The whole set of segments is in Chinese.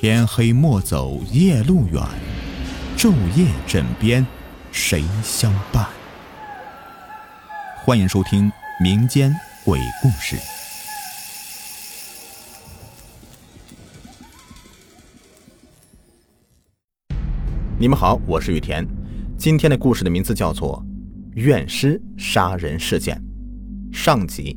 天黑莫走夜路远，昼夜枕边谁相伴？欢迎收听民间鬼故事。你们好，我是雨田。今天的故事的名字叫做《怨尸杀人事件》上集。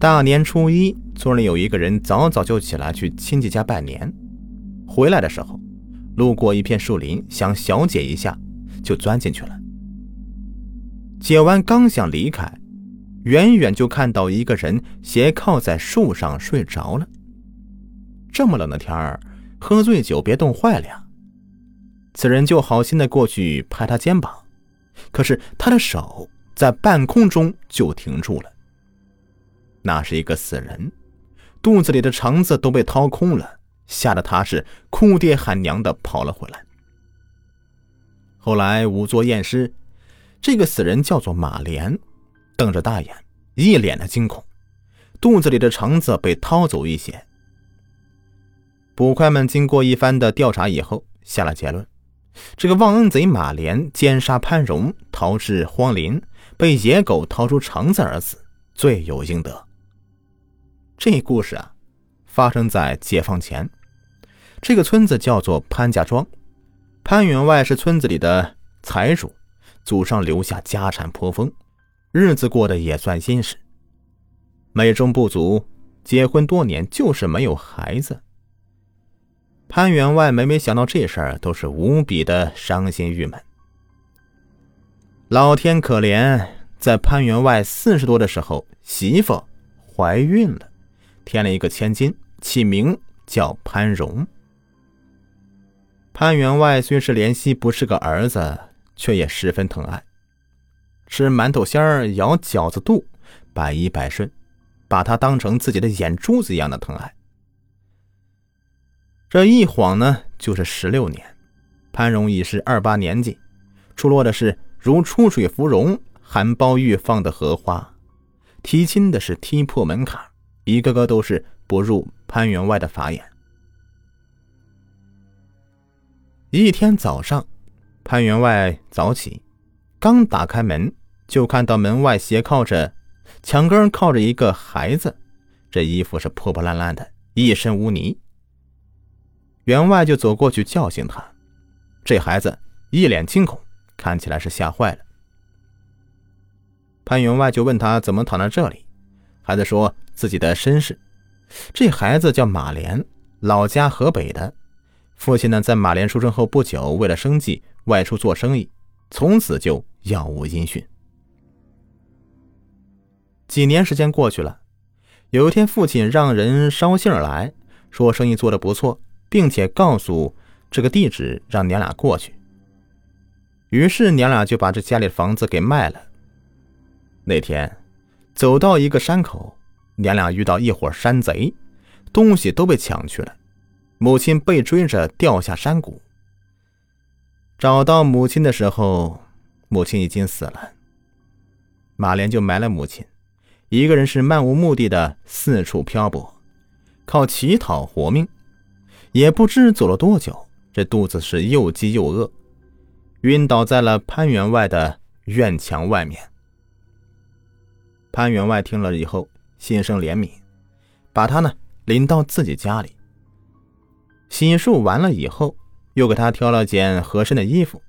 大年初一，村里有一个人早早就起来去亲戚家拜年，回来的时候，路过一片树林，想小解一下，就钻进去了。解完刚想离开，远远就看到一个人斜靠在树上睡着了。这么冷的天儿。喝醉酒别冻坏了呀！此人就好心的过去拍他肩膀，可是他的手在半空中就停住了。那是一个死人，肚子里的肠子都被掏空了，吓得他是哭爹喊娘的跑了回来。后来仵作验尸，这个死人叫做马莲，瞪着大眼，一脸的惊恐，肚子里的肠子被掏走一些。捕快们经过一番的调查以后，下了结论：这个忘恩贼马连奸杀潘荣，逃至荒林，被野狗掏出肠子而死，罪有应得。这故事啊，发生在解放前。这个村子叫做潘家庄，潘员外是村子里的财主，祖上留下家产颇丰，日子过得也算殷实。美中不足，结婚多年就是没有孩子。潘员外每每想到这事儿，都是无比的伤心郁闷。老天可怜，在潘员外四十多的时候，媳妇怀孕了，添了一个千金，起名叫潘荣。潘员外虽是怜惜不是个儿子，却也十分疼爱，吃馒头馅儿，咬饺子肚，百依百顺，把他当成自己的眼珠子一样的疼爱。这一晃呢，就是十六年。潘荣已是二八年纪，出落的是如出水芙蓉、含苞欲放的荷花，提亲的是踢破门槛，一个个都是不入潘员外的法眼。一天早上，潘员外早起，刚打开门，就看到门外斜靠着墙根靠着一个孩子，这衣服是破破烂烂的，一身污泥。员外就走过去叫醒他，这孩子一脸惊恐，看起来是吓坏了。潘员外就问他怎么躺在这里，孩子说自己的身世。这孩子叫马莲，老家河北的，父亲呢在马莲出生后不久，为了生计外出做生意，从此就杳无音讯。几年时间过去了，有一天父亲让人捎信来说生意做得不错。并且告诉这个地址，让娘俩过去。于是娘俩就把这家里的房子给卖了。那天走到一个山口，娘俩遇到一伙山贼，东西都被抢去了。母亲被追着掉下山谷。找到母亲的时候，母亲已经死了。马莲就埋了母亲，一个人是漫无目的的四处漂泊，靠乞讨活命。也不知走了多久，这肚子是又饥又饿，晕倒在了潘员外的院墙外面。潘员外听了以后，心生怜悯，把他呢领到自己家里，洗漱完了以后，又给他挑了件合身的衣服。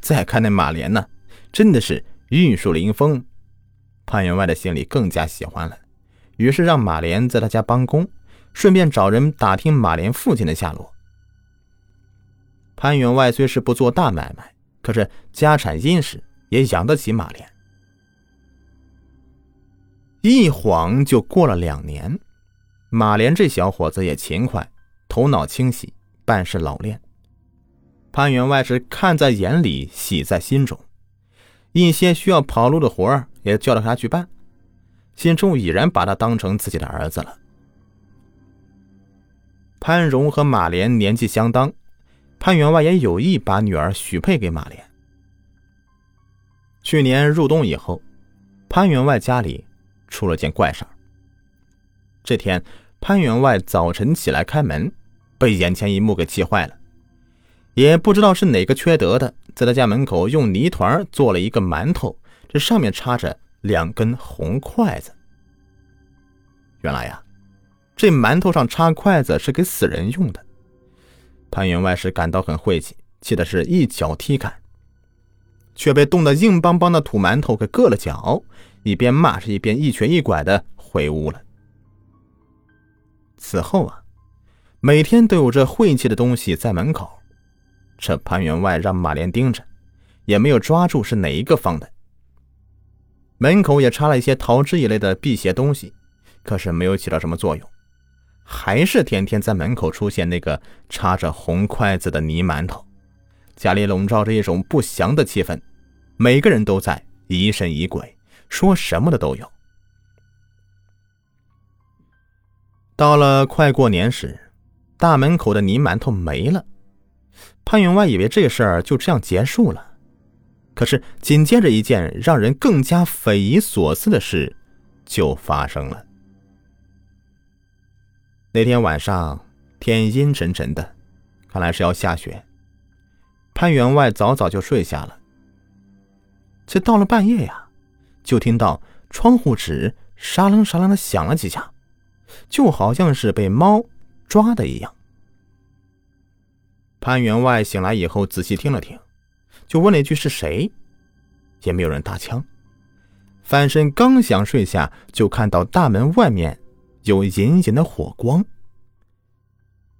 再看那马莲呢，真的是玉树临风，潘员外的心里更加喜欢了，于是让马莲在他家帮工。顺便找人打听马莲父亲的下落。潘员外虽是不做大买卖，可是家产殷实，也养得起马莲。一晃就过了两年，马莲这小伙子也勤快，头脑清晰，办事老练。潘员外是看在眼里，喜在心中，一些需要跑路的活儿也叫了他去办，心中已然把他当成自己的儿子了。潘荣和马莲年纪相当，潘员外也有意把女儿许配给马莲。去年入冬以后，潘员外家里出了件怪事儿这天，潘员外早晨起来开门，被眼前一幕给气坏了。也不知道是哪个缺德的，在他家门口用泥团做了一个馒头，这上面插着两根红筷子。原来呀，这馒头上插筷子是给死人用的。潘员外是感到很晦气，气的是一脚踢开，却被冻得硬邦邦的土馒头给硌了脚，一边骂是一边一瘸一拐的回屋了。此后啊，每天都有这晦气的东西在门口。这潘员外让马莲盯着，也没有抓住是哪一个放的。门口也插了一些桃枝一类的辟邪东西，可是没有起到什么作用，还是天天在门口出现那个插着红筷子的泥馒头。家里笼罩着一种不祥的气氛，每个人都在疑神疑鬼，说什么的都有。到了快过年时，大门口的泥馒头没了。潘员外以为这事儿就这样结束了，可是紧接着一件让人更加匪夷所思的事就发生了。那天晚上天阴沉沉的，看来是要下雪。潘员外早早就睡下了。这到了半夜呀，就听到窗户纸沙楞沙楞的响了几下，就好像是被猫抓的一样。潘员外醒来以后，仔细听了听，就问了一句：“是谁？”也没有人搭腔。翻身刚想睡下，就看到大门外面有隐隐的火光。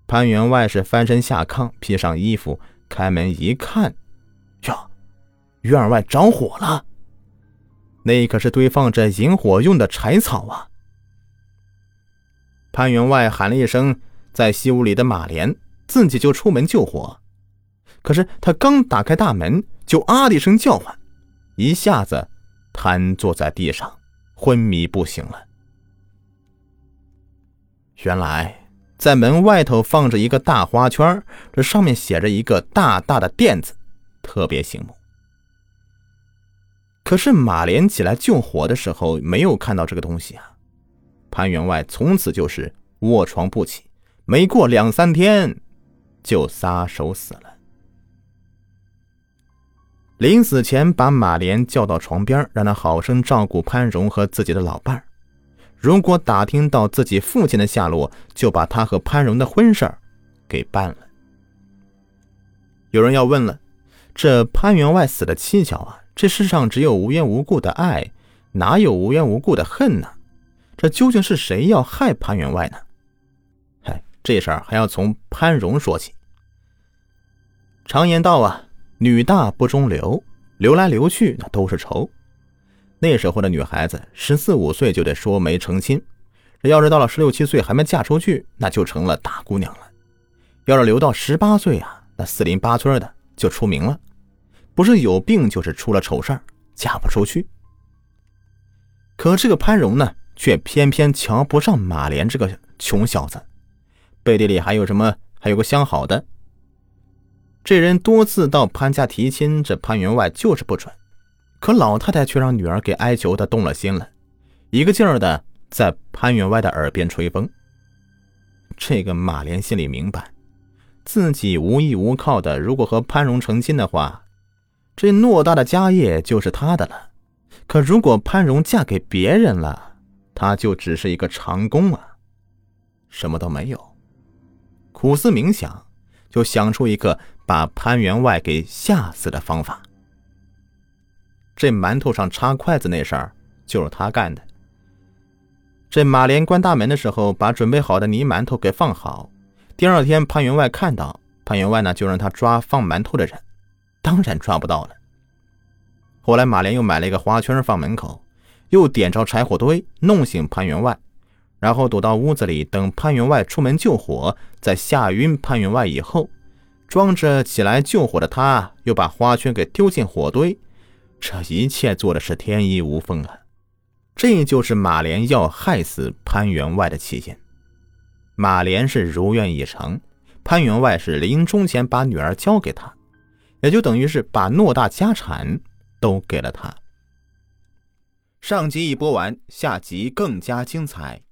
潘员外是翻身下炕，披上衣服，开门一看，哟，院外着火了！那可是堆放着引火用的柴草啊！潘员外喊了一声：“在西屋里的马莲。”自己就出门救火，可是他刚打开大门，就啊的一声叫唤，一下子瘫坐在地上，昏迷不醒了。原来在门外头放着一个大花圈，这上面写着一个大大的“店”字，特别醒目。可是马莲起来救火的时候，没有看到这个东西啊。潘员外从此就是卧床不起，没过两三天。就撒手死了。临死前，把马莲叫到床边，让他好生照顾潘荣和自己的老伴儿。如果打听到自己父亲的下落，就把他和潘荣的婚事儿给办了。有人要问了：这潘员外死的蹊跷啊！这世上只有无缘无故的爱，哪有无缘无故的恨呢？这究竟是谁要害潘员外呢？这事儿还要从潘荣说起。常言道啊，女大不中留，留来留去那都是仇。那时候的女孩子十四五岁就得说媒成亲，这要是到了十六七岁还没嫁出去，那就成了大姑娘了。要是留到十八岁啊，那四邻八村的就出名了，不是有病就是出了丑事儿，嫁不出去。可这个潘荣呢，却偏偏瞧不上马莲这个穷小子。背地里还有什么？还有个相好的。这人多次到潘家提亲，这潘员外就是不准。可老太太却让女儿给哀求的动了心了，一个劲儿的在潘员外的耳边吹风。这个马莲心里明白，自己无依无靠的，如果和潘荣成亲的话，这偌大的家业就是他的了。可如果潘荣嫁给别人了，他就只是一个长工啊，什么都没有。苦思冥想，就想出一个把潘员外给吓死的方法。这馒头上插筷子那事儿就是他干的。这马莲关大门的时候，把准备好的泥馒头给放好。第二天，潘员外看到潘员外呢，就让他抓放馒头的人，当然抓不到了。后来，马莲又买了一个花圈放门口，又点着柴火堆，弄醒潘员外。然后躲到屋子里，等潘员外出门救火，在吓晕潘员外以后，装着起来救火的他，又把花圈给丢进火堆。这一切做的是天衣无缝啊！这就是马莲要害死潘员外的起因。马莲是如愿以偿，潘员外是临终前把女儿交给他，也就等于是把偌大家产都给了他。上集已播完，下集更加精彩。